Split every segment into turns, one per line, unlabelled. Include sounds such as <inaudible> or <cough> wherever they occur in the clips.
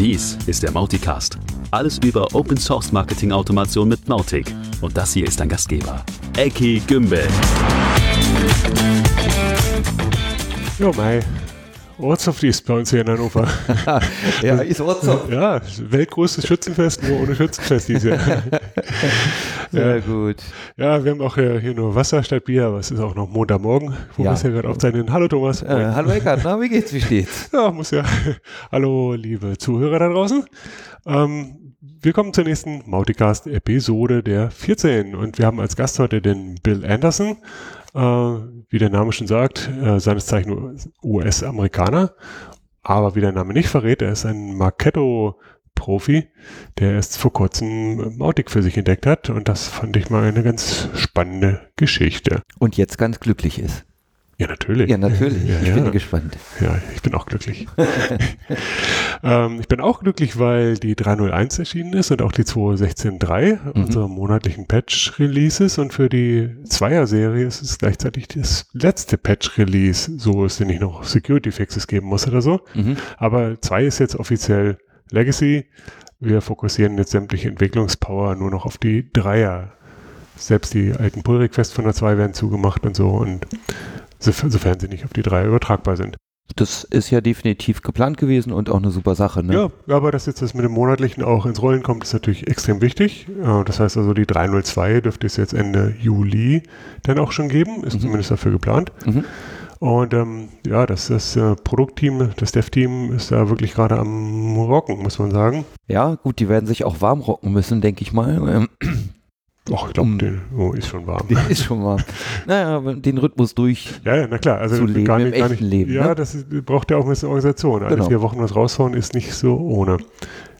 Dies ist der Mauticast. Alles über Open Source Marketing Automation mit Mautic. Und das hier ist dein Gastgeber, Eki Gümbel.
Jo, Mai. Ortshof ist bei uns hier in Hannover. <laughs>
ja, ist Ortshof.
Ja, weltgrößtes Schützenfest, nur ohne Schützenfest dieses Jahr. <laughs>
Sehr ja. gut.
Ja, wir haben auch hier, hier nur Wasser statt Bier, aber es ist auch noch Montagmorgen, wo wir es ja gerade aufzeichnen. Hallo Thomas.
Äh, hallo Eckart, na, wie geht's, wie steht's? <laughs>
Ja, muss ja. Hallo, liebe Zuhörer da draußen. Ähm, wir kommen zur nächsten Mauticast-Episode der 14 und wir haben als Gast heute den Bill Anderson äh, wie der Name schon sagt, äh, seines Zeichens US-Amerikaner. Aber wie der Name nicht verrät, er ist ein Marketo-Profi, der erst vor kurzem Mautic für sich entdeckt hat. Und das fand ich mal eine ganz spannende Geschichte.
Und jetzt ganz glücklich ist.
Ja, natürlich.
Ja, natürlich. Ja, ich ja. bin gespannt.
Ja, ich bin auch glücklich. <laughs> ähm, ich bin auch glücklich, weil die 301 erschienen ist und auch die 216.3, mhm. unsere monatlichen Patch-Releases. Und für die Zweier-Serie ist es gleichzeitig das letzte Patch-Release, so es denn nicht noch Security-Fixes geben muss oder so. Mhm. Aber zwei ist jetzt offiziell Legacy. Wir fokussieren jetzt sämtliche Entwicklungspower nur noch auf die Dreier. Selbst die alten Pull-Requests von der 2 werden zugemacht und so. Und sofern sie nicht auf die drei übertragbar sind.
Das ist ja definitiv geplant gewesen und auch eine super Sache. Ne?
Ja, aber dass jetzt das mit dem Monatlichen auch ins Rollen kommt, ist natürlich extrem wichtig. Das heißt also, die 302 dürfte es jetzt Ende Juli dann auch schon geben, ist mhm. zumindest dafür geplant. Mhm. Und ähm, ja, das, das äh, Produktteam, das Dev-Team ist da wirklich gerade am Rocken, muss man sagen.
Ja, gut, die werden sich auch warm rocken müssen, denke ich mal. <clears throat>
Ach, ich glaube, der oh, ist schon warm. <laughs>
Der ist schon warm. naja, den Rhythmus durch.
Ja, ja na klar. Also
zu leben,
gar nicht,
im gar nicht,
Leben. Ja,
ne?
das ist, braucht ja auch ein bisschen Organisation. Alle genau. vier Wochen was raushauen ist nicht so ohne.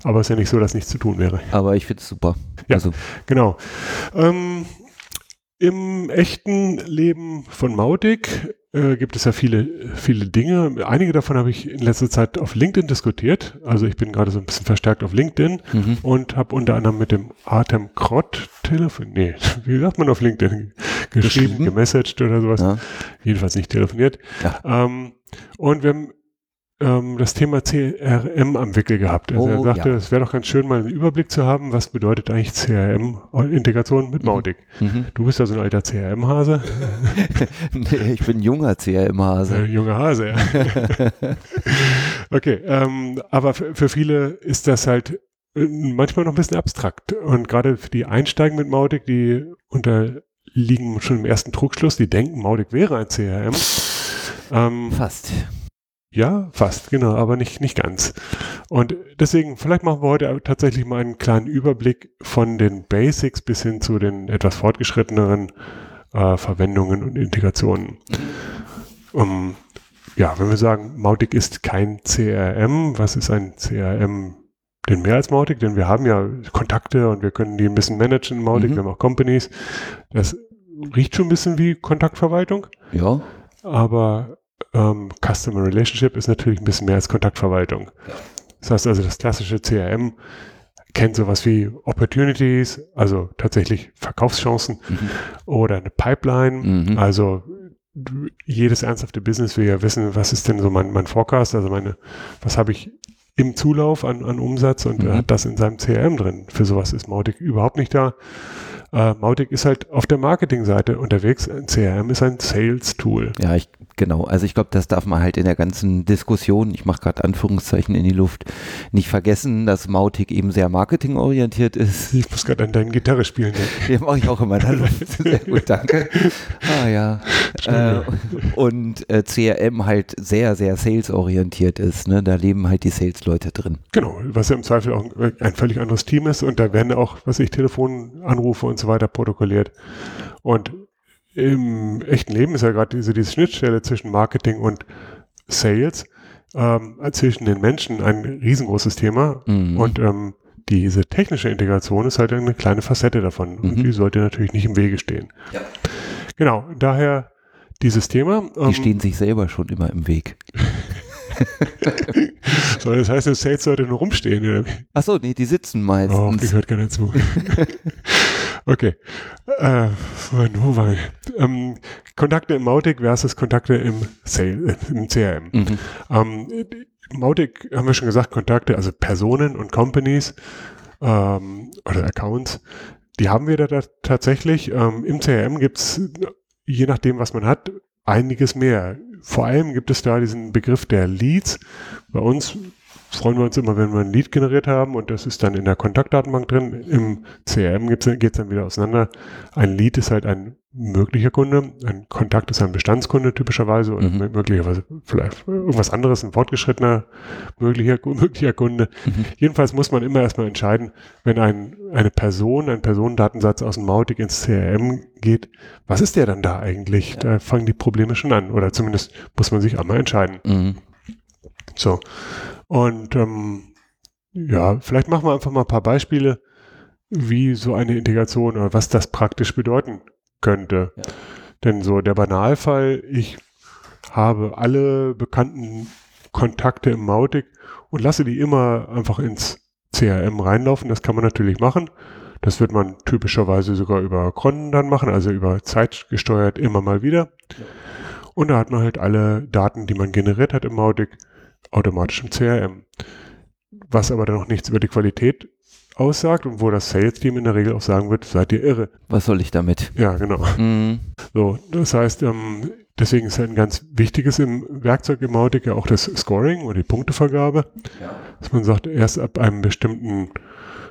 Aber es ist ja nicht so, dass nichts zu tun wäre.
Aber ich finde es super.
Ja, also. genau. Ähm, Im echten Leben von Mautic äh, gibt es ja viele, viele Dinge. Einige davon habe ich in letzter Zeit auf LinkedIn diskutiert. Also ich bin gerade so ein bisschen verstärkt auf LinkedIn mhm. und habe unter anderem mit dem Artem Krott telefoniert. Nee, <laughs> wie sagt man auf LinkedIn? Geschrieben, gemessaged oder sowas. Ja. Jedenfalls nicht telefoniert. Ja. Ähm, und wir haben ähm, das Thema CRM am Wickel gehabt. Also oh, er sagte, ja. es wäre doch ganz schön, mal einen Überblick zu haben, was bedeutet eigentlich CRM-Integration mit. Mautic. Mhm. Du bist ja so ein alter CRM-Hase. <laughs>
nee, ich bin junger CRM-Hase.
Äh, junger Hase, ja. <laughs> okay, ähm, aber für viele ist das halt äh, manchmal noch ein bisschen abstrakt. Und gerade für die Einsteigen mit Mautic, die unterliegen schon im ersten Trugschluss, die denken, Mautic wäre ein CRM.
Ähm, Fast.
Ja, fast, genau, aber nicht, nicht ganz. Und deswegen, vielleicht machen wir heute tatsächlich mal einen kleinen Überblick von den Basics bis hin zu den etwas fortgeschritteneren äh, Verwendungen und Integrationen. Um, ja, wenn wir sagen, Mautic ist kein CRM, was ist ein CRM denn mehr als Mautic? Denn wir haben ja Kontakte und wir können die ein bisschen managen in Mautic, mhm. wir haben auch Companies. Das riecht schon ein bisschen wie Kontaktverwaltung.
Ja.
Aber ähm, Customer Relationship ist natürlich ein bisschen mehr als Kontaktverwaltung. Das heißt also, das klassische CRM kennt sowas wie Opportunities, also tatsächlich Verkaufschancen mhm. oder eine Pipeline, mhm. also jedes ernsthafte Business will ja wissen, was ist denn so mein, mein Forecast, also meine, was habe ich im Zulauf an, an Umsatz und mhm. hat das in seinem CRM drin. Für sowas ist Mautic überhaupt nicht da. Äh, Mautic ist halt auf der Marketingseite unterwegs. Ein CRM ist ein Sales-Tool.
Ja, ich, genau. Also ich glaube, das darf man halt in der ganzen Diskussion, ich mache gerade Anführungszeichen in die Luft, nicht vergessen, dass Mautic eben sehr marketingorientiert ist.
Ich muss gerade an deine Gitarre spielen.
Den mache ich auch immer in der Luft. Sehr gut, danke. Ah ja. Äh, und äh, CRM halt sehr, sehr salesorientiert ist. Ne? Da leben halt die Sales-Leute drin.
Genau, was ja im Zweifel auch ein völlig anderes Team ist und da werden auch, was ich, Telefonanrufe und so weiter protokolliert. Und im echten Leben ist ja gerade diese, diese Schnittstelle zwischen Marketing und Sales, ähm, zwischen den Menschen ein riesengroßes Thema. Mhm. Und ähm, diese technische Integration ist halt eine kleine Facette davon. Mhm. Und die sollte natürlich nicht im Wege stehen. Ja. Genau, daher dieses Thema.
Die ähm, stehen sich selber schon immer im Weg. <laughs>
so, das heißt, das Sales sollte nur rumstehen.
Achso, nee, die sitzen meistens. Oh,
die hört keiner zu. <laughs> Okay. Äh, wo war ich? Ähm, Kontakte im Mautic versus Kontakte im, Sale, äh, im CRM.
Mhm.
Ähm, Mautic haben wir schon gesagt, Kontakte, also Personen und Companies ähm, oder Accounts, die haben wir da, tatsächlich. Ähm, Im CRM gibt's je nachdem, was man hat, einiges mehr. Vor allem gibt es da diesen Begriff der Leads. Bei uns freuen wir uns immer, wenn wir ein Lead generiert haben und das ist dann in der Kontaktdatenbank drin. Im CRM geht es dann wieder auseinander. Ein Lead ist halt ein möglicher Kunde, ein Kontakt ist ein Bestandskunde typischerweise und
Mhm.
möglicherweise vielleicht irgendwas anderes, ein fortgeschrittener möglicher, <laughs> möglicher Kunde.
Mhm.
Jedenfalls muss man immer erstmal entscheiden, wenn ein, eine Person, ein Personendatensatz aus dem Mautic ins CRM geht, was ist der dann da eigentlich? Da fangen die Probleme schon an oder zumindest muss man sich einmal entscheiden.
Mhm.
So. Und ähm, ja, vielleicht machen wir einfach mal ein paar Beispiele, wie so eine Integration oder was das praktisch bedeuten könnte.
Ja.
Denn so der Banalfall, ich habe alle bekannten Kontakte im Mautic und lasse die immer einfach ins CRM reinlaufen. Das kann man natürlich machen. Das wird man typischerweise sogar über Cron dann machen, also über Zeit gesteuert immer mal wieder. Und da hat man halt alle Daten, die man generiert hat im Mautic, automatisch im CRM. Was aber dann noch nichts über die Qualität aussagt und wo das Sales-Team in der Regel auch sagen wird, seid ihr irre.
Was soll ich damit?
Ja, genau.
Mhm.
So, das heißt, ähm, deswegen ist ein ganz wichtiges im Werkzeug im Mautic ja auch das Scoring oder die Punktevergabe. Dass man sagt, erst ab einem bestimmten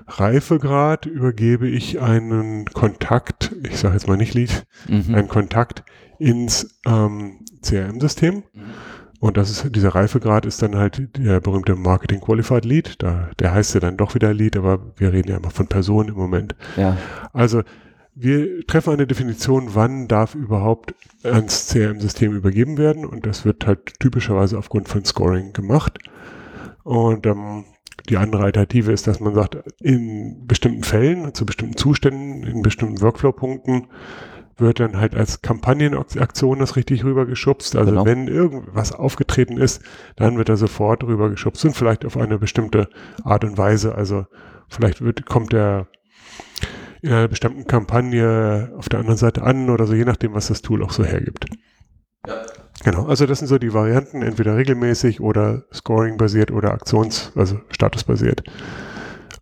Reifegrad übergebe ich einen Kontakt, ich sage jetzt mal nicht Lead,
Mhm.
einen Kontakt ins ähm, CRM-System. Und das ist, dieser Reifegrad ist dann halt der berühmte Marketing Qualified Lead. Da, der heißt ja dann doch wieder Lead, aber wir reden ja immer von Personen im Moment.
Ja.
Also wir treffen eine Definition, wann darf überhaupt ans CRM-System übergeben werden. Und das wird halt typischerweise aufgrund von Scoring gemacht. Und ähm, die andere Alternative ist, dass man sagt, in bestimmten Fällen, zu bestimmten Zuständen, in bestimmten Workflow-Punkten wird dann halt als Kampagnenaktion das richtig rübergeschubst. Also
Genau.
wenn irgendwas aufgetreten ist, dann wird er sofort rübergeschubst und vielleicht auf eine bestimmte Art und Weise. Also vielleicht wird, kommt der in einer bestimmten Kampagne auf der anderen Seite an oder so, je nachdem, was das Tool auch so hergibt. Genau, also das sind so die Varianten, entweder regelmäßig oder Scoring-basiert oder Aktions-, also statusbasiert.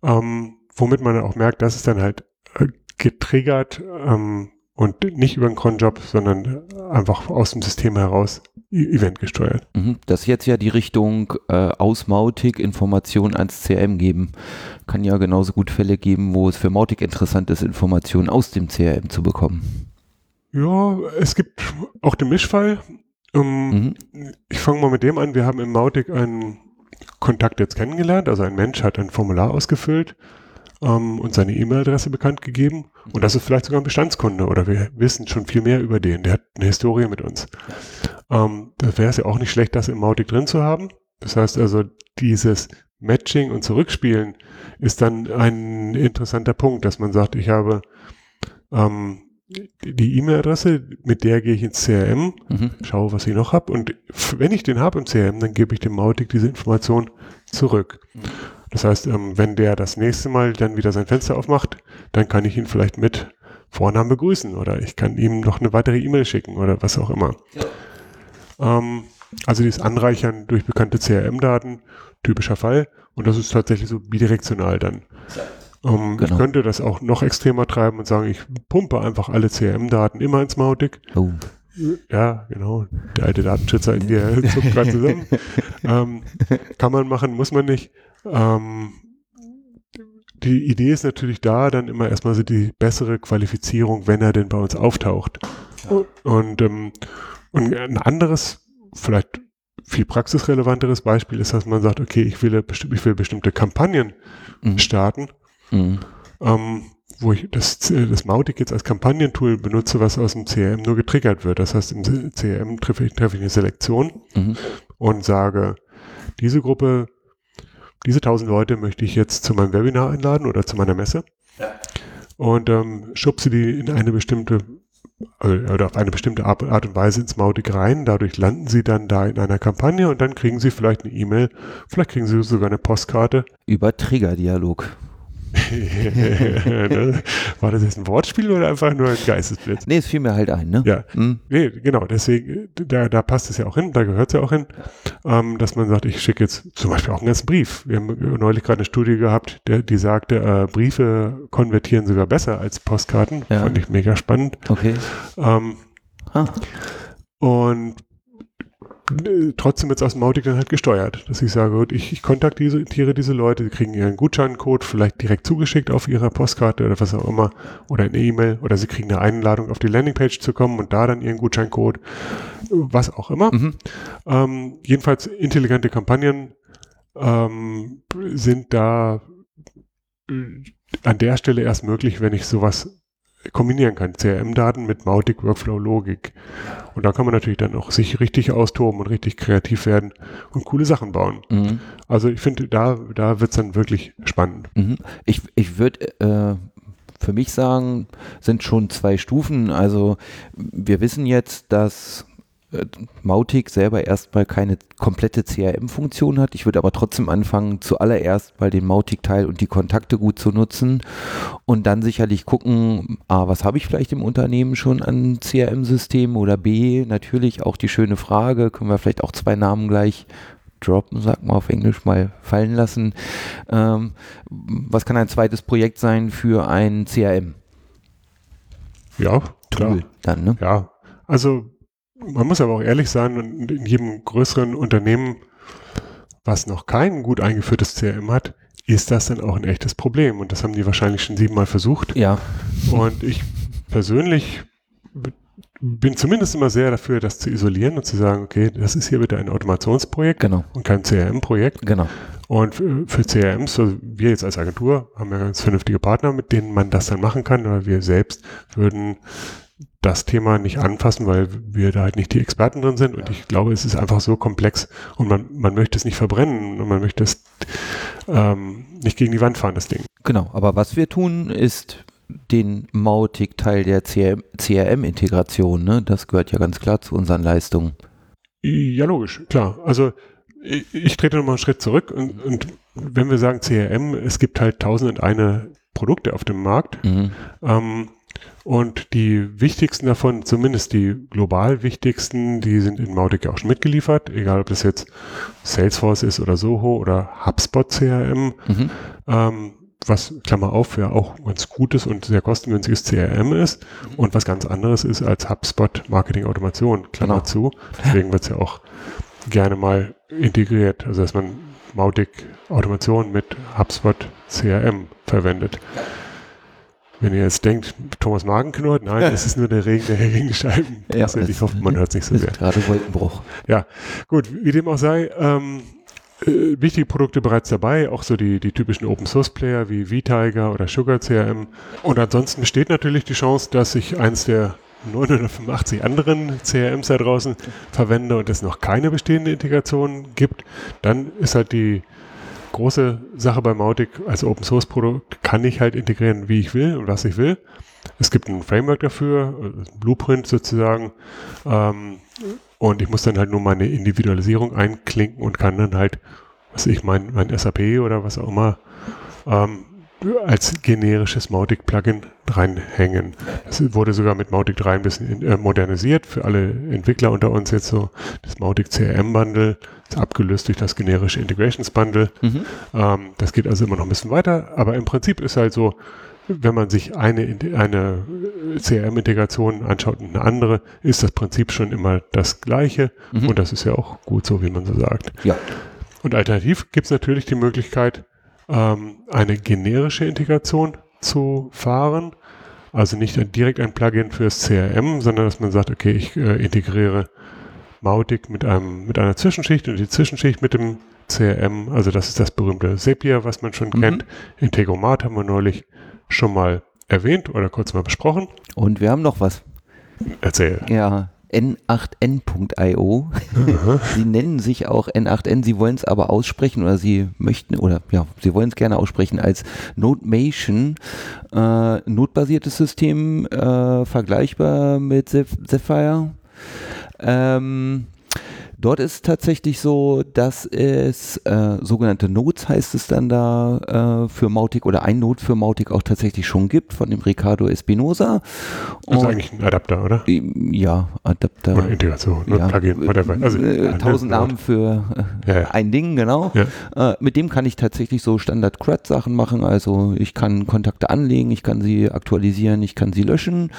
Ähm, womit man auch merkt, das ist dann halt äh, getriggert ähm, und nicht über einen Cronjob, sondern einfach aus dem System heraus e- Event gesteuert.
Mhm. Das ist jetzt ja die Richtung äh, aus Mautic Informationen ans CRM geben. Kann ja genauso gut Fälle geben, wo es für Mautic interessant ist, Informationen aus dem CRM zu bekommen.
Ja, es gibt auch den Mischfall. Ähm,
Mhm.
Ich fange mal mit dem an. Wir haben im Mautic einen Kontakt jetzt kennengelernt. Also ein Mensch hat ein Formular ausgefüllt ähm, und seine E-Mail-Adresse bekannt gegeben. Und das ist vielleicht sogar ein Bestandskunde oder wir wissen schon viel mehr über den. Der hat eine Historie mit uns. Ähm, da wäre es ja auch nicht schlecht, das im Mautic drin zu haben. Das heißt also, dieses Matching und Zurückspielen ist dann ein interessanter Punkt, dass man sagt, ich habe ähm, die E-Mail-Adresse, mit der gehe ich ins CRM,
Mhm.
schaue, was ich noch habe und wenn ich den habe im CRM, dann gebe ich dem Mautic diese Information zurück. Das heißt, ähm, wenn der das nächste Mal dann wieder sein Fenster aufmacht, dann kann ich ihn vielleicht mit Vornamen begrüßen oder ich kann ihm noch eine weitere E-Mail schicken oder was auch immer. Ähm, also dieses Anreichern durch bekannte CRM-Daten, typischer Fall und das ist tatsächlich so bidirektional dann. Ähm, Ich
Genau.
könnte das auch noch extremer treiben und sagen, ich pumpe einfach alle CRM-Daten immer ins Mautic
Oh.
ja, genau. Der alte Datenschützer in dir <laughs> zuckt gerade zusammen. <laughs> ähm, kann man machen, muss man nicht. Ähm, die Idee ist natürlich da, dann immer erstmal so die bessere Qualifizierung, wenn er denn bei uns auftaucht. Und, ähm, und ein anderes, vielleicht viel praxisrelevanteres Beispiel ist, dass man sagt, okay, ich will, besti- ich will bestimmte Kampagnen
Mhm.
starten
Mhm.
ähm, wo ich das, das Mautic jetzt als Kampagnentool benutze, was aus dem CRM nur getriggert wird. Das heißt, im CRM treffe ich, treffe ich eine Selektion
Mhm.
und sage, diese Gruppe, diese 1000 Leute möchte ich jetzt zu meinem Webinar einladen oder zu meiner Messe und ähm, schubse die in eine bestimmte äh, oder auf eine bestimmte Art Art und Weise ins Mautic rein. Dadurch landen sie dann da in einer Kampagne und dann kriegen sie vielleicht eine E-Mail, vielleicht kriegen sie sogar eine Postkarte
Über Triggerdialog. <laughs>
War das jetzt ein Wortspiel oder einfach nur ein Geistesblitz?
Nee, es fiel mir halt ein, ne?
Ja,
Hm.
nee, genau, deswegen, da, da passt es ja auch hin, da gehört es ja auch hin, ähm, dass man sagt, ich schicke jetzt zum Beispiel auch einen ganzen Brief. Wir haben neulich gerade eine Studie gehabt, der, die sagte, äh, Briefe konvertieren sogar besser als Postkarten.
Ja.
Fand ich mega spannend.
Okay.
Ähm,
Ah.
und trotzdem wird es aus dem Mautic dann halt gesteuert, dass ich sage, gut, ich, ich kontaktiere diese Leute, die kriegen ihren Gutscheincode vielleicht direkt zugeschickt auf ihrer Postkarte oder was auch immer oder eine E-Mail oder sie kriegen eine Einladung auf die Landingpage zu kommen und da dann ihren Gutscheincode, was auch immer.
Mhm.
Ähm, jedenfalls intelligente Kampagnen ähm, sind da äh, an der Stelle erst möglich, wenn ich sowas kombinieren kann. CRM-Daten mit Mautic Workflow Logik. Und da kann man natürlich dann auch sich richtig austoben und richtig kreativ werden und coole Sachen bauen.
Mhm.
Also ich finde, da, da wird es dann wirklich spannend.
Mhm. Ich, ich würde äh, für mich sagen, sind schon zwei Stufen. Also wir wissen jetzt, dass Mautic selber erstmal keine komplette CRM-Funktion hat. Ich würde aber trotzdem anfangen, zuallererst mal den Mautic-Teil und die Kontakte gut zu nutzen und dann sicherlich gucken, A, was habe ich vielleicht im Unternehmen schon an CRM-Systemen oder B, natürlich auch die schöne Frage, können wir vielleicht auch zwei Namen gleich droppen, sag mal auf Englisch mal fallen lassen. Ähm, was kann ein zweites Projekt sein für ein CRM?
Ja, klar.
Tool dann, ne?
Ja, also man muss aber auch ehrlich sein, in jedem größeren Unternehmen, was noch kein gut eingeführtes CRM hat, ist das dann auch ein echtes Problem. Und das haben die wahrscheinlich schon siebenmal versucht.
Ja.
Und ich persönlich bin zumindest immer sehr dafür, das zu isolieren und zu sagen, okay, das ist hier bitte ein Automationsprojekt
Genau,
und kein CRM-Projekt.
genau.
Und für für CRMs, so wir jetzt als Agentur, haben ja ganz vernünftige Partner, mit denen man das dann machen kann, aber wir selbst würden das Thema nicht anfassen, weil wir da halt nicht die Experten drin sind. Und ich glaube, es ist einfach so komplex und man, man möchte es nicht verbrennen und man möchte es ähm, nicht gegen die Wand fahren, das Ding.
Genau, aber was wir tun, ist den Mautic-Teil der CRM-Integration, ne? das gehört ja ganz klar zu unseren Leistungen.
Ja, logisch, klar. Also ich, ich trete nochmal einen Schritt zurück und, und wenn wir sagen CRM, es gibt halt tausend und eine Produkte auf dem Markt.
Mhm.
Ähm, und die wichtigsten davon, zumindest die global wichtigsten, die sind in Mautic ja auch schon mitgeliefert, egal ob das jetzt Salesforce ist oder Soho oder HubSpot CRM,
Mhm.
ähm, was, Klammer auf, ja auch ganz gutes und sehr kostengünstiges CRM ist und was ganz anderes ist als HubSpot Marketing Automation, Klammer
Genau.
zu. Deswegen wird es ja auch gerne mal integriert, also dass man Mautic Automation mit HubSpot CRM verwendet. Wenn ihr jetzt denkt, Thomas Magen knurrt, nein, <laughs> es ist nur der Regen, der hier gegen die Scheiben
Ja,
Ich hoffe, man hört es nicht so sehr.
Gerade Wolkenbruch.
Gut, wie dem auch sei, ähm, äh, wichtige Produkte bereits dabei, auch so die, die typischen Open Source Player wie VTiger oder Sugar CRM. Und ansonsten besteht natürlich die Chance, dass ich eins der 985 anderen CRMs da draußen verwende und es noch keine bestehende Integration gibt. Dann ist halt die große Sache bei Mautic als Open Source Produkt, kann ich halt integrieren, wie ich will und was ich will. Es gibt ein Framework dafür, äh, ein Blueprint sozusagen. Ähm, und ich muss dann halt nur meine Individualisierung einklinken und kann dann halt, was ich, mein, mein SAP oder was auch immer, ähm, als generisches Mautic-Plugin reinhängen. Das wurde sogar mit Mautic 3 ein bisschen in, äh, modernisiert für alle Entwickler unter uns jetzt so. Das Mautic CRM Bundle ist abgelöst durch das generische Integrations Bundle.
Mhm.
Ähm, das geht also immer noch ein bisschen weiter, aber im Prinzip ist halt so, wenn man sich eine, eine CRM-Integration anschaut und eine andere, ist das Prinzip schon immer das gleiche
Mhm.
und das ist ja auch gut so, wie man so sagt.
Ja.
Und alternativ gibt es natürlich die Möglichkeit, ähm, eine generische Integration zu fahren. Also nicht direkt ein Plugin fürs CRM, sondern dass man sagt, okay, ich äh, integriere Mautic mit, einem, mit einer Zwischenschicht und die Zwischenschicht mit dem CRM. Also das ist das berühmte Zapier, was man schon
Mhm.
kennt. Integromat haben wir neulich schon mal erwähnt oder kurz mal besprochen.
Und wir haben noch was.
Erzähl.
Ja, n8n.io. <laughs> sie nennen sich auch N8n, sie wollen es aber aussprechen oder sie möchten, oder ja, sie wollen es gerne aussprechen als Nodemation, äh, notbasiertes System, äh, vergleichbar mit Zephyr. Ähm, Dort ist tatsächlich so, dass es äh, sogenannte Nodes heißt es dann da äh, für Mautic oder ein Node für Mautic auch tatsächlich schon gibt von dem Ricardo Espinosa.
Das ist eigentlich ein Adapter, oder?
Ja, Adapter.
Oder Integration, ne?
ja,
Plugin, whatever.
Also, äh, tausend Namen für äh, ja, ja. ein Ding, genau. Äh, mit dem kann ich tatsächlich so Standard-CRUD-Sachen machen. Also ich kann Kontakte anlegen, ich kann sie aktualisieren, ich kann sie löschen.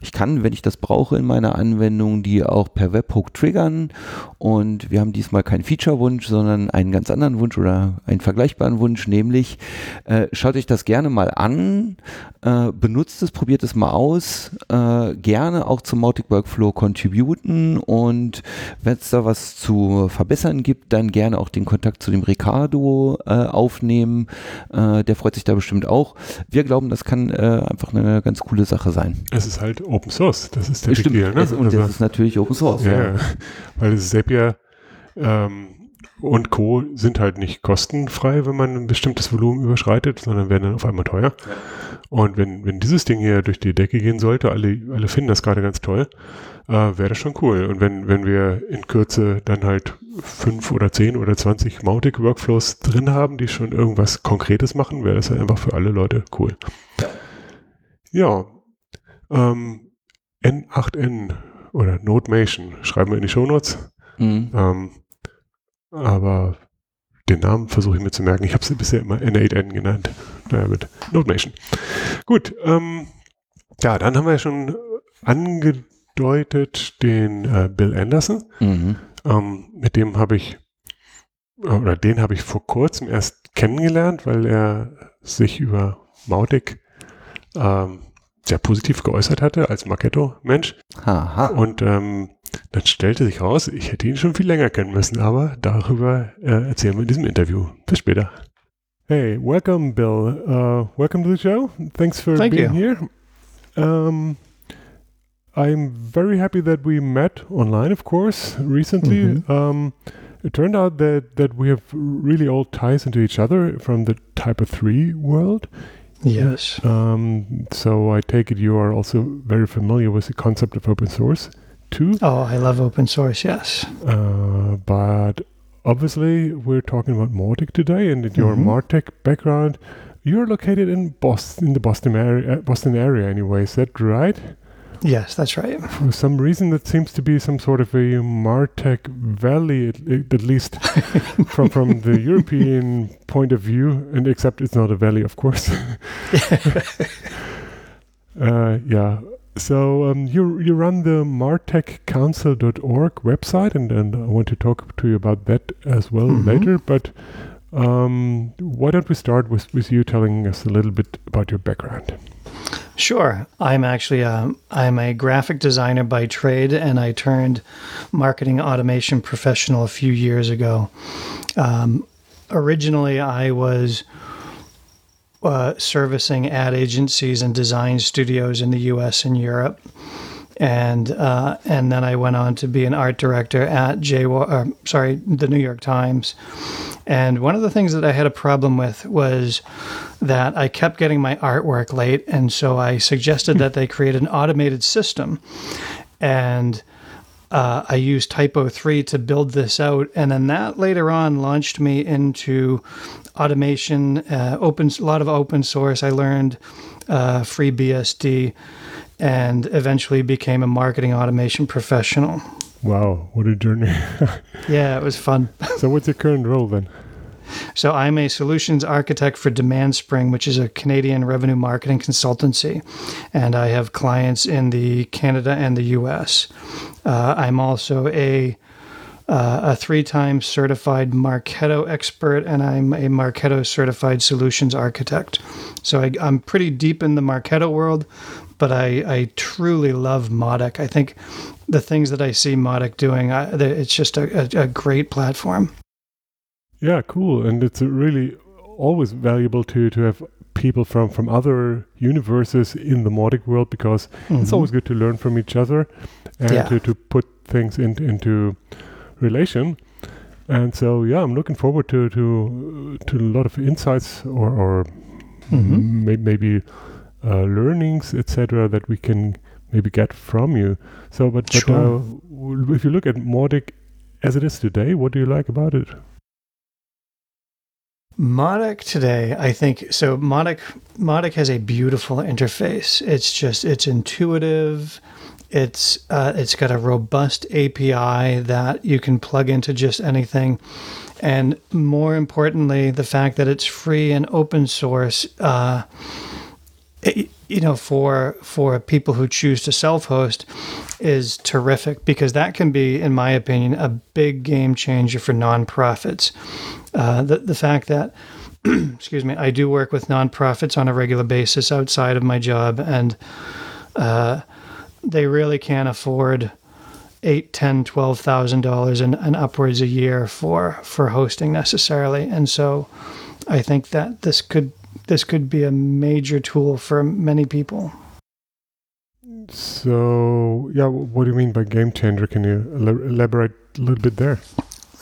Ich kann, wenn ich das brauche in meiner Anwendung, die auch per Webhook triggern. Und wir haben diesmal keinen Feature-Wunsch, sondern einen ganz anderen Wunsch oder einen vergleichbaren Wunsch, nämlich äh, schaut euch das gerne mal an, äh, benutzt es, probiert es mal aus, äh, gerne auch zum Mautic Workflow contributen und wenn es da was zu verbessern gibt, dann gerne auch den Kontakt zu dem Ricardo äh, aufnehmen. Äh, der freut sich da bestimmt auch. Wir glauben, das kann äh, einfach eine ganz coole Sache sein.
Es ist halt Open Source, das ist der
Stimmt, Deal, ne? Es, und also, das ist natürlich Open Source.
Ja, ja. weil es Zapier ähm, und Co. sind halt nicht kostenfrei, wenn man ein bestimmtes Volumen überschreitet, sondern werden dann auf einmal teuer. Ja. Und wenn, wenn dieses Ding hier durch die Decke gehen sollte, alle, alle finden das gerade ganz toll, äh, wäre das schon cool. Und wenn, wenn wir in Kürze dann halt fünf oder zehn oder zwanzig Mautic-Workflows drin haben, die schon irgendwas Konkretes machen, wäre das halt einfach für alle Leute cool. Ja. Ähm, N8N oder Nodemation schreiben wir in die Shownotes. Mhm. Ähm, aber den Namen versuche ich mir zu merken. Ich habe sie bisher immer N8N genannt. Naja, mit Nodemation. Gut, ähm, ja, dann haben wir ja schon angedeutet den äh, Bill Anderson. Mhm. Ähm, mit dem habe ich, oder den habe ich vor kurzem erst kennengelernt, weil er sich über Mautic ähm, sehr positiv geäußert hatte als Marketo-Mensch. Und ähm, dann stellte sich raus, ich hätte ihn schon viel länger kennen müssen, aber darüber äh, erzählen wir in diesem Interview. Bis später. Hey, welcome, Bill. Uh, welcome to the show. Thanks for
Thank
being
you.
here. Um, I'm very happy that we met online, of course, recently. Mm -hmm. um, it turned out that, that we have really old ties into each other from the Type of 3 world.
Yes.
Um, so I take it you are also very familiar with the concept of open source too.
Oh, I love open source. Yes.
Uh, but obviously, we're talking about Mautic today, and in your mm-hmm. Martech background, you're located in Boston, in the Boston area. Boston area, anyway. Is that right?
Yes, that's right.
For some reason, that seems to be some sort of a Martech valley, at, at least <laughs> from from the European point of view. And except it's not a valley, of course. <laughs> <laughs> uh, yeah. So um, you you run the martechcouncil.org website, and, and I want to talk to you about that as well mm-hmm. later. But um, why don't we start with, with you telling us a little bit about your background?
Sure. I'm actually a, um, I'm a graphic designer by trade, and I turned marketing automation professional a few years ago. Um, originally, I was uh, servicing ad agencies and design studios in the U.S. and Europe, and uh, and then I went on to be an art director at J. Uh, sorry, the New York Times. And one of the things that I had a problem with was that I kept getting my artwork late, and so I suggested that they create an automated system, and uh, I used Typo 3 to build this out. And then that later on launched me into automation, uh, open, a lot of open source. I learned uh, FreeBSD and eventually became a marketing automation professional.
Wow, what a journey. <laughs>
yeah, it was fun.
so, what's your current role then?
So I'm a solutions architect for DemandSpring, which is a Canadian revenue marketing consultancy, and I have clients in the Canada and the U.S. Uh, I'm also a uh, a three-time certified Marketo expert, and I'm a Marketo certified solutions architect. So I, am pretty deep in the Marketo world, but I, I truly love Modic. I think the things that I see Modic doing, I, it's just a, a, a great platform.
Yeah, cool. And it's really always valuable to to have people from from other universes in the modic world because mm-hmm. it's always good to learn from each other and yeah. to, to put things in, into relation. And so, yeah, I'm looking forward to to to a lot of insights or, or mm-hmm. may, maybe uh, learnings, etc., that we can maybe get from you. So, but,
sure.
but uh, if you look at Mautic as it is today? What do you like about it?
Modic today, I think so. Modic Modic has a beautiful interface. It's just it's intuitive. It's uh, it's got a robust API that you can plug into just anything, and more importantly, the fact that it's free and open source. Uh, it, you know, for for people who choose to self-host, is terrific because that can be, in my opinion, a big game changer for nonprofits. Uh, the the fact that <clears throat> excuse me, I do work with nonprofits on a regular basis outside of my job, and uh, they really can't afford eight, ten, twelve thousand dollars and, and upwards a year for for hosting necessarily. And so, I think that this could this could be a major tool for many people.
So, yeah, what do you mean by game changer? Can you elaborate a little bit there?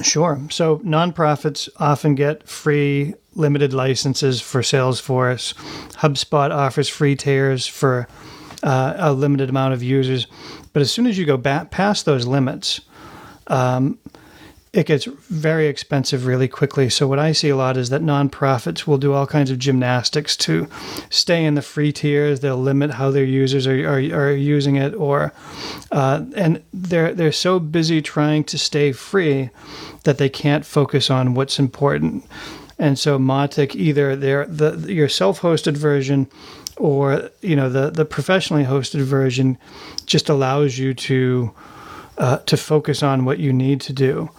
Sure. So, nonprofits often get free limited licenses for Salesforce. HubSpot offers free tiers for uh, a limited amount of users. But as soon as you go back past those limits, um, it gets very expensive really quickly. So what I see a lot is that nonprofits will do all kinds of gymnastics to stay in the free tiers. They'll limit how their users are, are, are using it, or uh, and they're they're so busy trying to stay free that they can't focus on what's important. And so Mautic, either their the your self-hosted version or you know the the professionally hosted version, just allows you to uh, to focus on what you need to do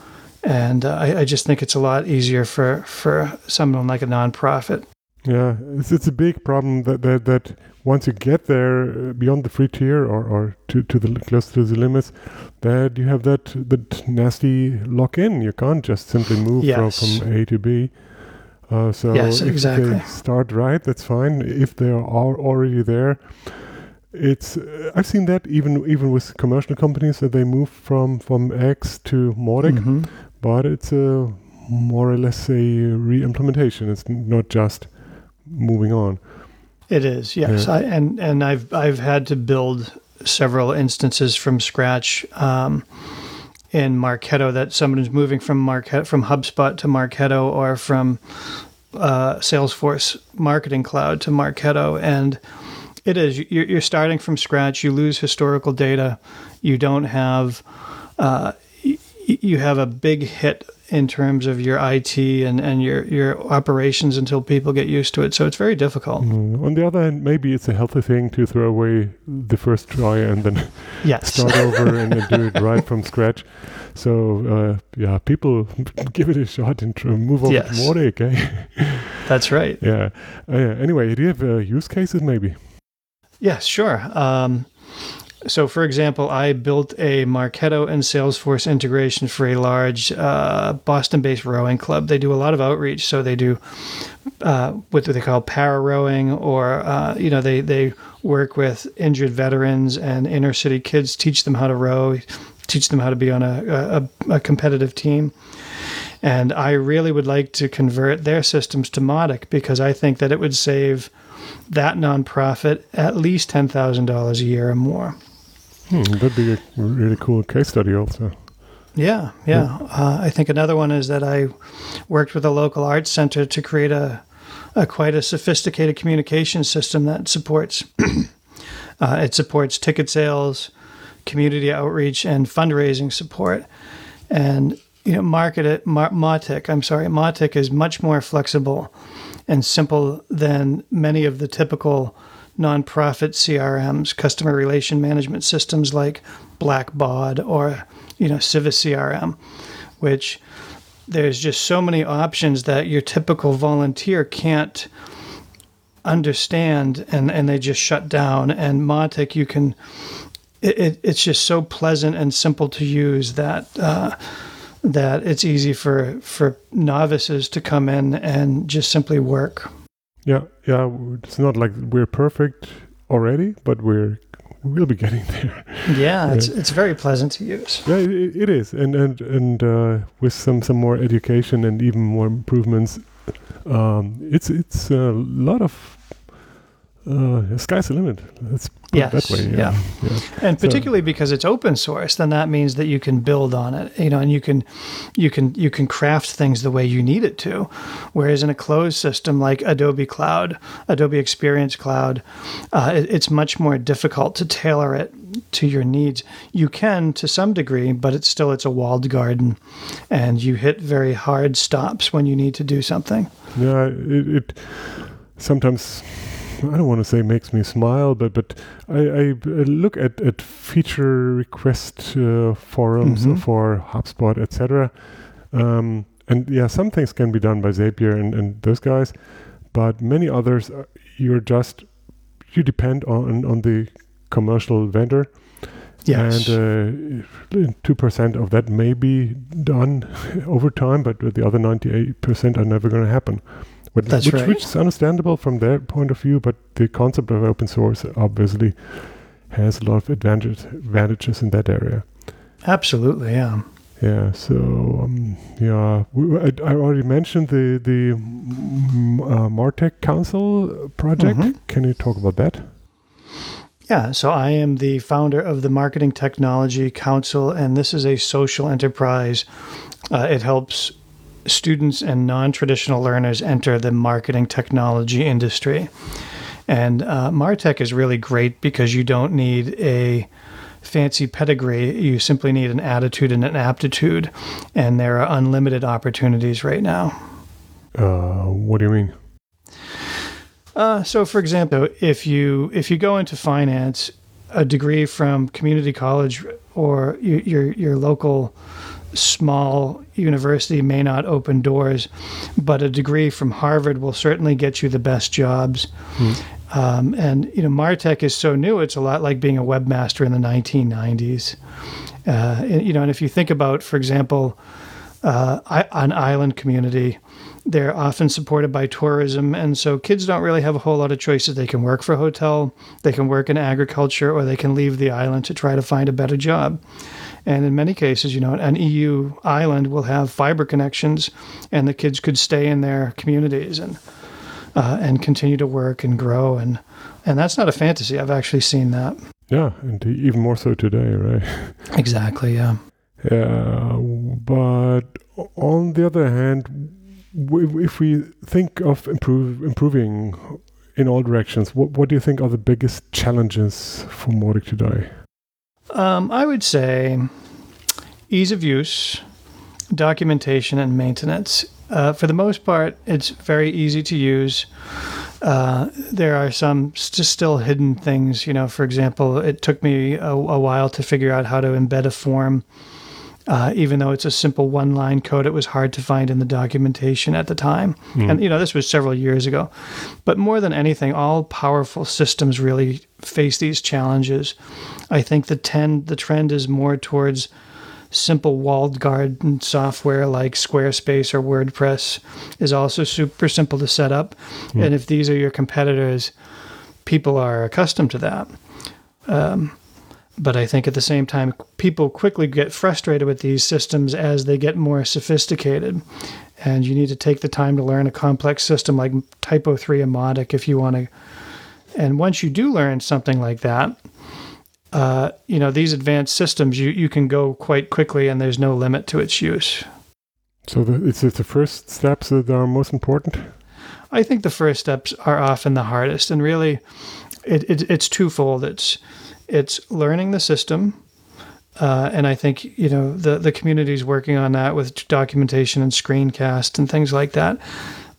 and uh, I, I, just think it's a lot easier for for someone like a nonprofit.
Yeah, it's, it's a big problem that, that that once you get there uh, beyond the free tier or, or to, to the close to the limits, that you have that that nasty lock in. You can't just simply move yes. from, from A to B. Uh, so
yes,
if
exactly.
they start right, that's fine. If they are already there, it's uh, I've seen that even even with commercial companies that they move from from X to Mautic. Mm-hmm but it's a more or less a re-implementation. It's not just moving on.
It is, yes. I, and and I've I've had to build several instances from scratch um, in Marketo that someone is moving from Marketo from HubSpot to Marketo or from uh, Salesforce Marketing Cloud to Marketo, and it is you're, you're starting from scratch. You lose historical data. You don't have uh, you have a big hit in terms of your IT and, and your, your operations until people get used to it. So it's very difficult.
Mm. On the other hand, maybe it's a healthy thing to throw away the first try and then <laughs>
yes.
start over <laughs> and do it right from scratch. So uh, yeah, people <laughs> give it a shot and try, move over yes. to Mautic. Eh?
That's right.
Yeah. Uh. Anyway, do you have uh, use cases maybe?
Yes, sure. Um, so, for example, I built a Marketo and Salesforce integration for a large uh, Boston based rowing club. They do a lot of outreach. So, they do uh, what they call para rowing, or, uh, you know, they, they work with injured veterans and inner city kids, teach them how to row, teach them how to be on a, a, a competitive team. And I really would like to convert their systems to Mautic because I think that it would save that nonprofit at least $10,000 a year or more.
Hmm, that'd be a really cool case study, also.
Yeah, yeah. yeah. Uh, I think another one is that I worked with a local arts center to create a, a quite a sophisticated communication system that supports <clears throat> uh, it supports ticket sales, community outreach, and fundraising support. And you know, market it, Mar- Mautic. I'm sorry, Mautic is much more flexible and simple than many of the typical nonprofit CRMs, customer relation management systems like Blackbaud or you know Civis CRM, which there's just so many options that your typical volunteer can't understand and, and they just shut down. And Mautic, you can, it, it, it's just so pleasant and simple to use that uh, that it's easy for, for novices to come in and just simply work.
Yeah, yeah. It's not like we're perfect already, but we're we'll be getting <laughs> there.
Yeah, it's it's very pleasant to use.
Yeah, it, it is, and and and uh, with some some more education and even more improvements, um, it's it's a lot of uh, the sky's the limit. Let's put
Yes,
it that way.
yeah.
yeah.
and
So-
particularly because it's open source then that means that you can build on it you know and you can you can you can craft things the way you need it to whereas in a closed system like adobe cloud adobe experience cloud uh, it, it's much more difficult to tailor it to your needs you can to some degree but it's still it's a walled garden and you hit very hard stops when you need to do something
Yeah, it, it sometimes <laughs> I don't want to say makes me smile, but but I, I uh, look at, at feature request uh, forums
Mhm.
for HubSpot, etc. Um, and yeah, some things can be done by Zapier and, and those guys, but many others uh, you're just you depend on on the commercial vendor,
yes
and uh, two percent of that may be done <laughs> over time, but the other ninety-eight percent are never going to happen. But
That's
which,
right.
which is understandable from their point of view, but the concept of open source obviously has a lot of advantage, advantages in that area.
absolutely yeah
Yeah. So um, yeah, we, I, I already mentioned the the uh, Martech Council project.
Mhm.
Can you talk about that?
Yeah, so I am the founder of the Marketing Technology Council, and this is a social enterprise. Uh, it helps students and non traditional learners enter the marketing technology industry. And uh, Martech is really great because you don't need a fancy pedigree. You simply need an attitude and an aptitude. And there are unlimited opportunities right now.
Uh, what do you mean?
Uh, so, for example, if you if you go into finance, a degree from community college or your your, your local small university may not open doors, but a degree from Harvard will certainly get you the best jobs. Um, and you know, Martech is so new; it's a lot like being a webmaster in the 1990s. Uh, and, you know, and if you think about, for example, uh, I- an island community, they're often supported by tourism, and so kids don't really have a whole lot of choices. They can work for a hotel, they can work in agriculture, or they can leave the island to try to find a better job. And in many cases, you know, an EU island will have fiber connections, and the kids could stay in their communities and uh, and continue to work and grow. And and that's not a fantasy. I've actually seen that.
Yeah, and even more so today, right? <laughs>
Exactly. Yeah.
Yeah, but on the other hand, w- if we think of improve, improving in all directions, what, what do you think are the biggest challenges for Mautic today?
Um, I would say ease of use, documentation, and maintenance. Uh, for the most part, it's very easy to use. Uh, there are some st- still hidden things. You know, for example, it took me a, a while to figure out how to embed a form. Uh, even though it's a simple one line code, it was hard to find in the documentation at the time. And, you know, this was several years ago. But more than anything, all powerful systems really face these challenges. I think the, tend, the trend is more towards simple walled garden software like Squarespace or WordPress is also super simple to set up. And if these are your competitors, people are accustomed to that. Um, but I think at the same time, people quickly get frustrated with these systems as they get more sophisticated. And you need to take the time to learn a complex system like Typo 3 and Modic if you want to. And once you do learn something like that, uh, you know, these advanced systems, you, you can go quite quickly and there's no limit to its use.
So the, it's, it's the first steps that are most important.
I think the first steps are often the hardest, and really, it, it it's twofold. It's it's learning the system, uh, and I think you know the the community is working on that with documentation and screencast and things like that.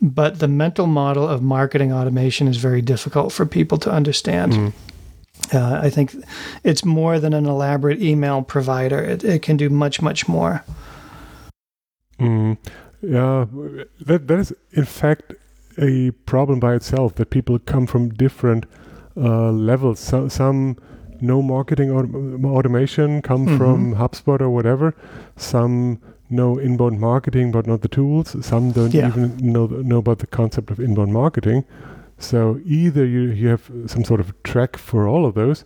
But the mental model of marketing automation is very difficult for people to understand. Uh, I think it's more than an elaborate email provider. It, it can do much, much more.
Mm, yeah, that that is in fact a problem by itself. That people come from different uh, levels. So, some know marketing autom- automation, come
Mhm.
from HubSpot or whatever. Some know inbound marketing, but not the tools. Some don't
Yeah.
even know know about the concept of inbound marketing. So either you you have some sort of track for all of those,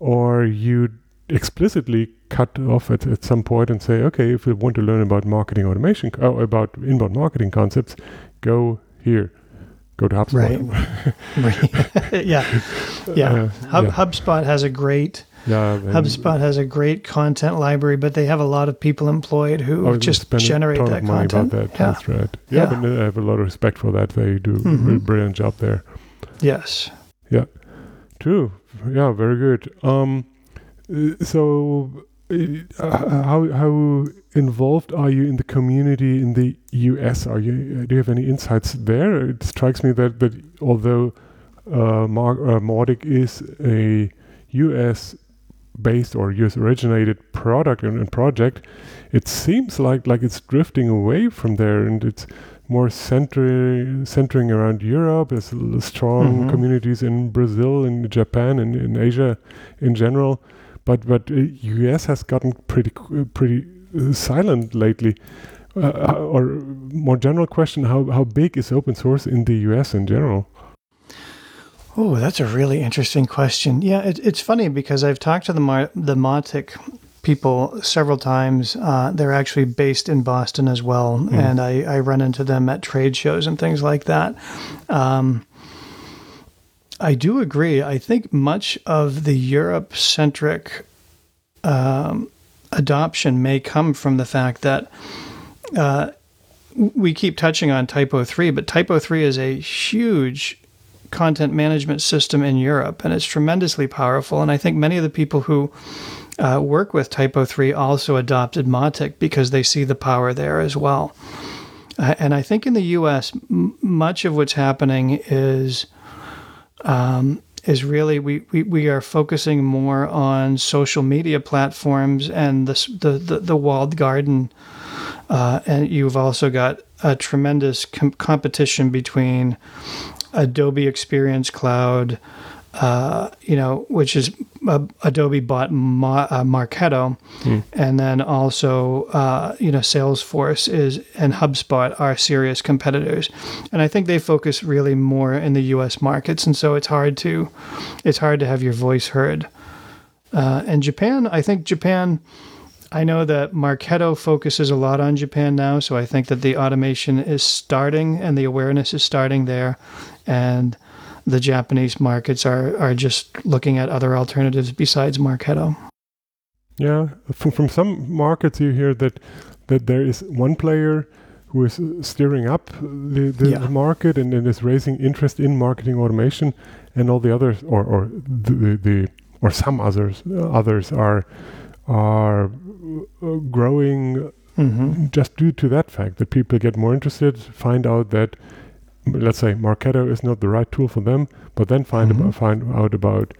or you explicitly cut off at, at some point and say, okay, if you want to learn about marketing automation, oh, about inbound marketing concepts, go here. Go to HubSpot.
Right. <laughs> <laughs> yeah, yeah.
Uh,
Hub,
yeah.
HubSpot has a great
Yeah,
HubSpot has a great content library, but they have a lot of people employed who just
a
generate that content.
That.
Yeah.
That's right. Yeah,
Yeah.
but I have a lot of respect for that. They do a
Mhm.
brilliant job there.
Yes. Yeah.
True. Yeah, very good. Um, uh, so, uh, how how involved are you in the community in the U.S.? Are you uh, do you have any insights there? It strikes me that that although uh, Mar- uh, is a U.S. based or U.S. originated product and, and project, it seems like like it's drifting away from there, and it's more centri- centering around Europe. There's strong
Mhm.
communities in Brazil, in Japan, and in Asia in general. But but uh, US has gotten pretty pretty uh, silent lately. Uh, uh, or more general question: How how big is open source in the US in general?
Oh, that's a really interesting question. Yeah, it, it's funny because I've talked to the Mar- the Mautic people several times. Uh, they're actually based in Boston as well,
Mhm.
and I, I run into them at trade shows and things like that. Um, I do agree. I think much of the Europe centric um, adoption may come from the fact that. Uh, we keep touching on Typo 3, but Typo 3 is a huge content management system in Europe, and it's tremendously powerful. And I think many of the people who uh, work with Typo 3 also adopted Mautic because they see the power there as well. Uh, and I think in the U.S., m- much of what's happening is um, is really we, we, we are focusing more on social media platforms and the the the, the walled garden. Uh, and you've also got a tremendous com- competition between Adobe Experience Cloud, uh, you know, which is uh, Adobe bought Ma- uh, Marketo,
Hmm.
and then also uh, you know Salesforce is and HubSpot are serious competitors, and I think they focus really more in the U.S. markets, and so it's hard to it's hard to have your voice heard. Uh, and Japan, I think Japan. I know that Marketo focuses a lot on Japan now, so I think that the automation is starting and the awareness is starting there, and the Japanese markets are are just looking at other alternatives besides Marketo.
Yeah, from, from some markets you hear that that there is one player who is steering up the, the,
Yeah.
the market and, and is raising interest in marketing automation, and all the others, or or the, the, or some others others are are uh, growing
Mm-hmm.
just due to that fact that people get more interested, find out that let's say Marketo is not the right tool for them, but then find
Mhm.
about, find out about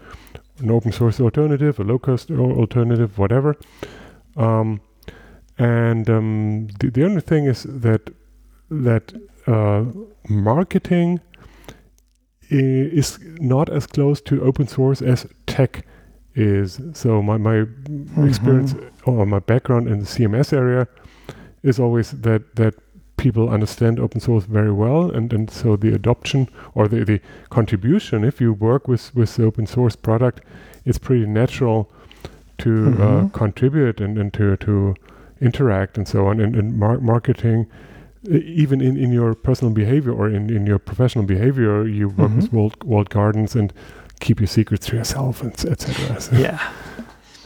an open source alternative, a low cost alternative, whatever. Um, and um, the, the only thing is that that uh, marketing i- is not as close to open source as tech is. So my my experience or my background in the CMS area is always that that people understand open source very well and, and so the adoption or the, the contribution if you work with with the open source product it's pretty natural to uh,
Mhm.
contribute and, and to to interact and so on and, and mar- marketing even in, in your personal behavior or in, in your professional behavior you work with
Mhm.
walled, walled gardens and keep your secrets to yourself and etc so,
Yeah.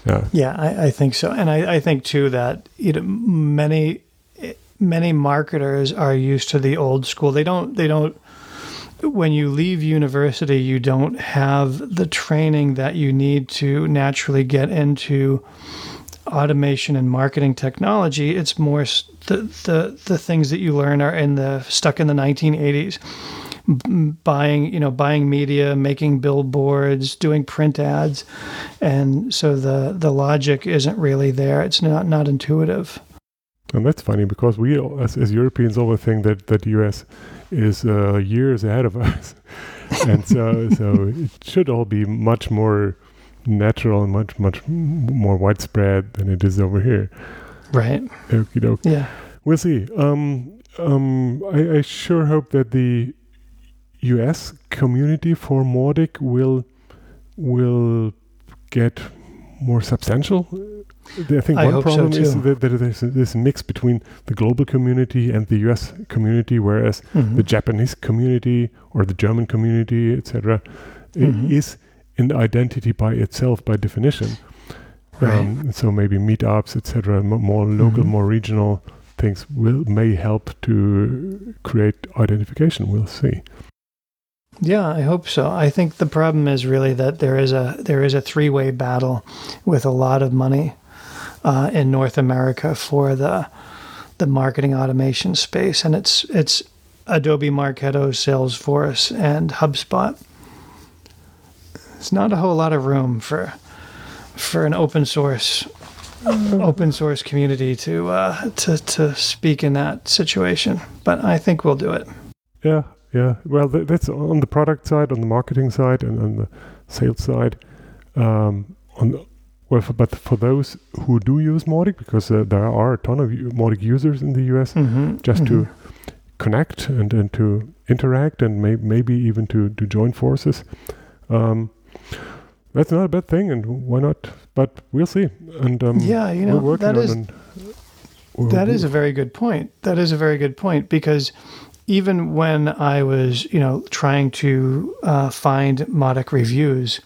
yeah
Yeah, I, I think so, and I, I think too that you know many many marketers are used to the old school. They don't they don't. When you leave university, you don't have the training that you need to naturally get into automation and marketing technology. It's more the the the things that you learn are in the stuck in the 1980s buying you know buying media making billboards doing print ads and so the the logic isn't really there it's not not intuitive
And that's funny because we, as, as Europeans, always think that that US is uh, years ahead of <laughs> us, and so so it should all be much more natural and much much more widespread than it is over here.
right
Okie doke.
yeah
We'll see. Um, um, I, I sure hope that the U.S. community for Mautic will will get more substantial. I think
I
one
hope so,
problem is that, that there's this mix between the global community and the US community, whereas
Mhm.
the Japanese community or the German community, etc.,
Mhm.
is an identity by itself by definition.
Right.
Um, so maybe meetups, etc., m- more local,
Mhm.
more regional things will may help to create identification. We'll see.
Yeah, I hope so. I think the problem is really that there is a there is a three way battle with a lot of money uh, in North America for the the marketing automation space, and it's it's Adobe Marketo, Salesforce, and HubSpot. It's not a whole lot of room for for an open source open source community to uh, to to speak in that situation, but I think we'll do it.
Yeah, yeah. Well, th- that's on the product side, on the marketing side, and on the sales side. Um, on the, well, for, but for those who do use Mautic, because uh, there are a ton of Mautic users in the US,
Mm-hmm.
just to connect and, and to interact and may, maybe even to, to join forces. Um, that's not a bad thing, and why not? But we'll see. And um,
Yeah, you know, that is, that is a very good point. That is a very good point because even when I was, you know, trying to uh, find Modic reviews,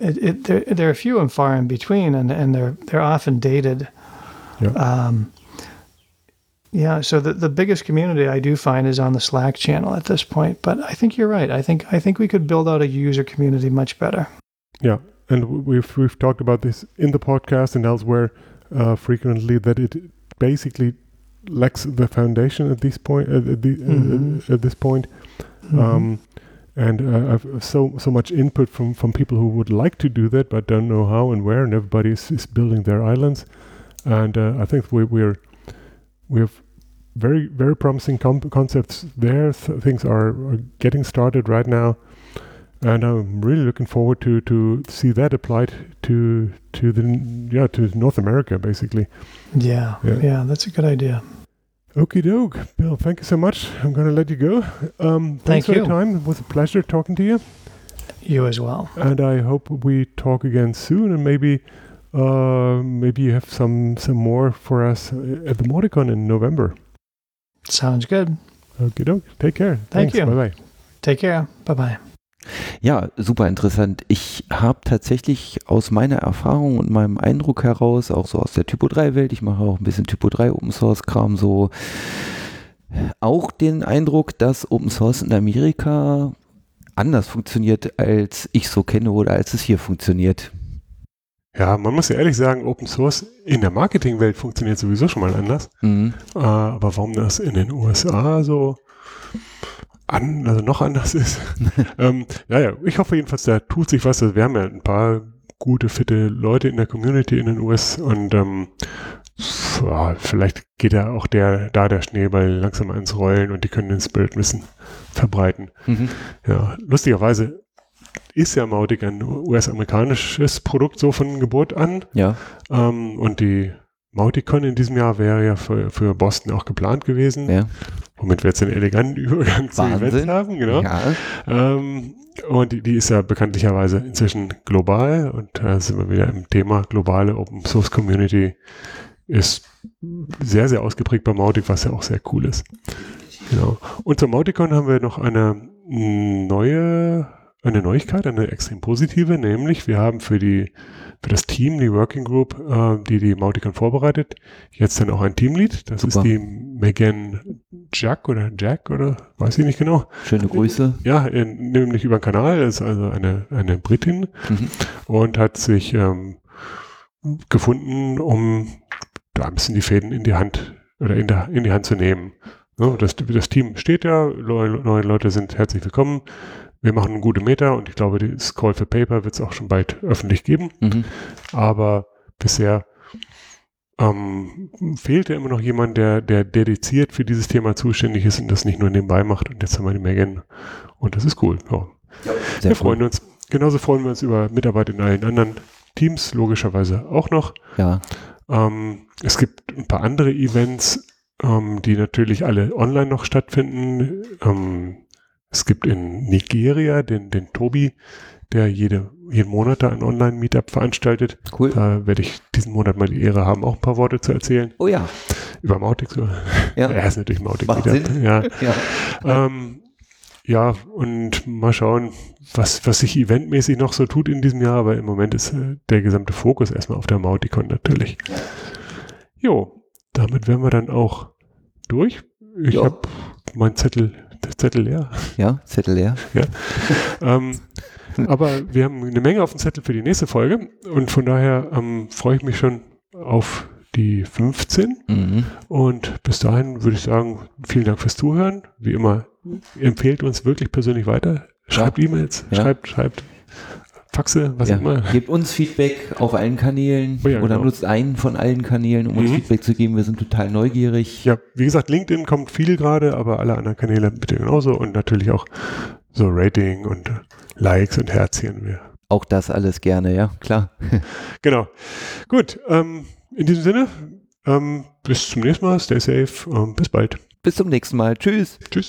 it, it, they're, they're few and far in between, and, and they're they're often dated.
Yeah.
Um, yeah, so the, the biggest community I do find is on the Slack channel at this point. But I think you're right. I think I think we could build out a user community much better.
Yeah, and we've we've talked about this in the podcast and elsewhere uh, frequently that it basically lacks the foundation at this point. At, at, the,
Mhm.
at this point, um, and uh, I've so so much input from from people who would like to do that but don't know how and where, and everybody is, is building their islands. And uh, I think we, we're we have very very promising com- concepts there. Th- things are, are getting started right now and I'm really looking forward to to see that applied to to the yeah to North America basically.
yeah,
Yeah.
yeah, that's a good idea.
Okie doke, Bill. Thank you so much. I'm gonna let you go. Um, thanks
Thank
for your
you.
time. It was a pleasure talking to you,
You as well.
and I hope we talk again soon. And maybe uh, maybe you have some some more for us at the Modicon in November.
Sounds good.
Okie doke. Take care.
Thank
Thanks.
you.
Bye bye.
Take care. Bye bye.
Ja, super interessant. Ich habe tatsächlich aus meiner Erfahrung und meinem Eindruck heraus, auch so aus der Typo 3 Welt, ich mache auch ein bisschen Typo 3 Open Source Kram, so auch den Eindruck, dass Open Source in Amerika anders funktioniert, als ich so kenne oder als es hier funktioniert.
Ja, man muss ja ehrlich sagen, Open Source in der Marketingwelt funktioniert sowieso schon mal anders.
Mhm.
Äh, aber warum das in den USA so an, also noch anders <laughs> ist. ähm, naja, ich hoffe jedenfalls, da tut sich was. Also wir haben ja ein paar gute, fitte Leute in der Community in den US und ähm, ja, vielleicht geht ja auch der, da der Schneeball langsam ins Rollen und die können den Spirit ein bisschen verbreiten.
Mhm.
Ja, lustigerweise ist ja Mautic ein US-amerikanisches Produkt so von Geburt an.
Ja,
Ähm, und die Mauticon in diesem Jahr wäre ja für, für Boston auch geplant gewesen.
ja.
Womit wir jetzt einen eleganten Übergang zu. Events haben, genau.
Ja,
Ähm, und die, die ist ja bekanntlicherweise inzwischen global und da sind wir wieder im Thema globale Open Source Community ist sehr, sehr ausgeprägt bei Mautic, was ja auch sehr cool ist. Genau. Und zur Mauticon haben wir noch eine neue, eine Neuigkeit, eine extrem positive, nämlich wir haben für die für das Team, die Working Group, äh, die die Mauticon vorbereitet, jetzt dann auch ein Teamlead. Das
Super.
ist die Megan Jack oder Jack oder weiß ich nicht genau.
schöne Grüße.
Ja, in, nämlich über den Kanal, ist also eine, eine Britin
Mhm.
und hat sich ähm, gefunden, um da ein bisschen die Fäden in die Hand oder in, der, in die Hand zu nehmen. Ne, das, das Team steht ja, neue Leute sind herzlich willkommen. Wir machen eine gute Meta und ich glaube, das Call for Paper wird es auch schon bald öffentlich geben.
Mhm.
Aber bisher ähm, fehlte immer noch jemand, der, der dediziert für dieses Thema zuständig ist und das nicht nur nebenbei macht. Und jetzt haben wir die Megan und das ist cool. Ja.
Sehr
wir
cool.
freuen uns. Genauso freuen wir uns über Mitarbeit in allen anderen Teams, logischerweise auch noch.
Ja,
Ähm, es gibt ein paar andere Events, ähm, die natürlich alle online noch stattfinden. Ähm, es gibt in Nigeria den, den Tobi, der jede, jeden Monat da ein Online-Meetup veranstaltet.
Cool.
Da werde ich diesen Monat mal die Ehre haben, auch ein paar Worte zu erzählen.
Oh ja.
Über Mautic so.
Ja. <laughs>
Er ist natürlich Mautic
Macht
Meetup.
Sinn.
Ja.
Ja.
Ähm, ja, und mal schauen, was, was sich eventmäßig noch so tut in diesem Jahr, aber im Moment ist äh, der gesamte Fokus erstmal auf der Mauticon natürlich. Jo, damit wären wir dann auch durch. Ich habe meinen Zettel, Zettel leer.
Ja, Zettel leer. <laughs>
ähm, aber wir haben eine Menge auf dem Zettel für die nächste Folge und von daher ähm, freue ich mich schon auf die 15
Mhm.
und bis dahin würde ich sagen, vielen Dank fürs Zuhören. Wie immer, empfehlt uns wirklich persönlich weiter. Schreibt E-Mails,
Ja.
schreibt, schreibt Faxe, was
Ja.
immer.
Gebt uns Feedback auf allen Kanälen
Oh ja,
oder
genau.
nutzt einen von allen Kanälen, um uns
Mhm.
Feedback zu geben. Wir sind total neugierig.
Ja, wie gesagt, LinkedIn kommt viel gerade, aber alle anderen Kanäle bitte genauso und natürlich auch so Rating und Likes und Herzchen. Wir
Auch das alles gerne, ja, klar. <laughs>
Genau. Gut, ähm, in diesem Sinne, ähm, bis zum nächsten Mal, stay safe, ähm, bis bald.
Bis zum nächsten Mal. Tschüss.
Tschüss.